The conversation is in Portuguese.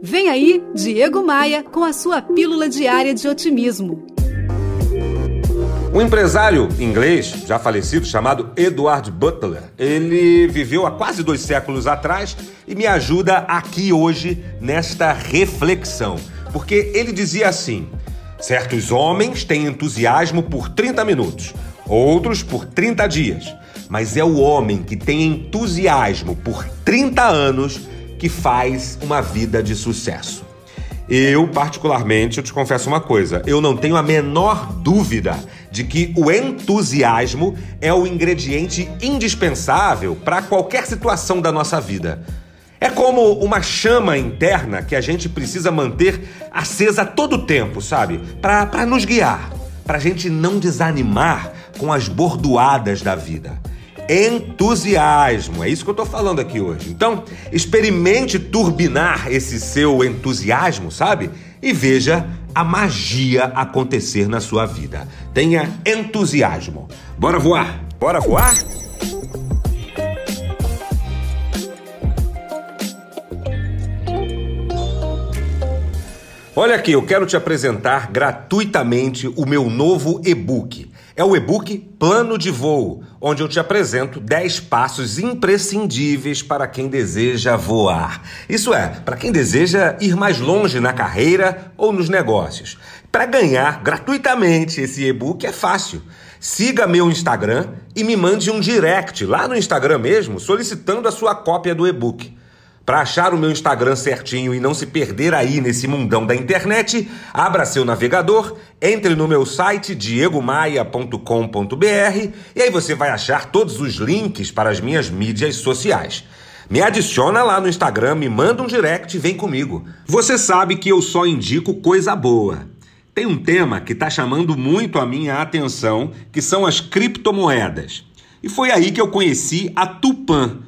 Vem aí, Diego Maia, com a sua pílula diária de otimismo. Um empresário inglês, já falecido, chamado Edward Butler, ele viveu há quase dois séculos atrás e me ajuda aqui hoje nesta reflexão. Porque ele dizia assim: certos homens têm entusiasmo por 30 minutos, outros por 30 dias, mas é o homem que tem entusiasmo por 30 anos que faz uma vida de sucesso. Eu, particularmente, eu te confesso uma coisa: eu não tenho a menor dúvida de que o entusiasmo é o ingrediente indispensável para qualquer situação da nossa vida. É como uma chama interna que a gente precisa manter acesa todo o tempo, sabe? Para nos guiar, para a gente não desanimar com as bordoadas da vida entusiasmo. É isso que eu estou falando aqui hoje. Então, experimente turbinar esse seu entusiasmo, sabe? E veja a magia acontecer na sua vida. Tenha entusiasmo. Bora voar? Bora voar? Olha aqui, eu quero te apresentar gratuitamente o meu novo e-book. É o e-book Plano de Voo, onde eu te apresento 10 passos imprescindíveis para quem deseja voar. Isso é, para quem deseja ir mais longe na carreira ou nos negócios. Para ganhar gratuitamente esse e-book é fácil. Siga meu Instagram e me mande um direct lá no Instagram mesmo solicitando a sua cópia do e-book. Para achar o meu Instagram certinho e não se perder aí nesse mundão da internet, abra seu navegador, entre no meu site diegomaia.com.br e aí você vai achar todos os links para as minhas mídias sociais. Me adiciona lá no Instagram, me manda um direct e vem comigo. Você sabe que eu só indico coisa boa. Tem um tema que está chamando muito a minha atenção, que são as criptomoedas. E foi aí que eu conheci a Tupan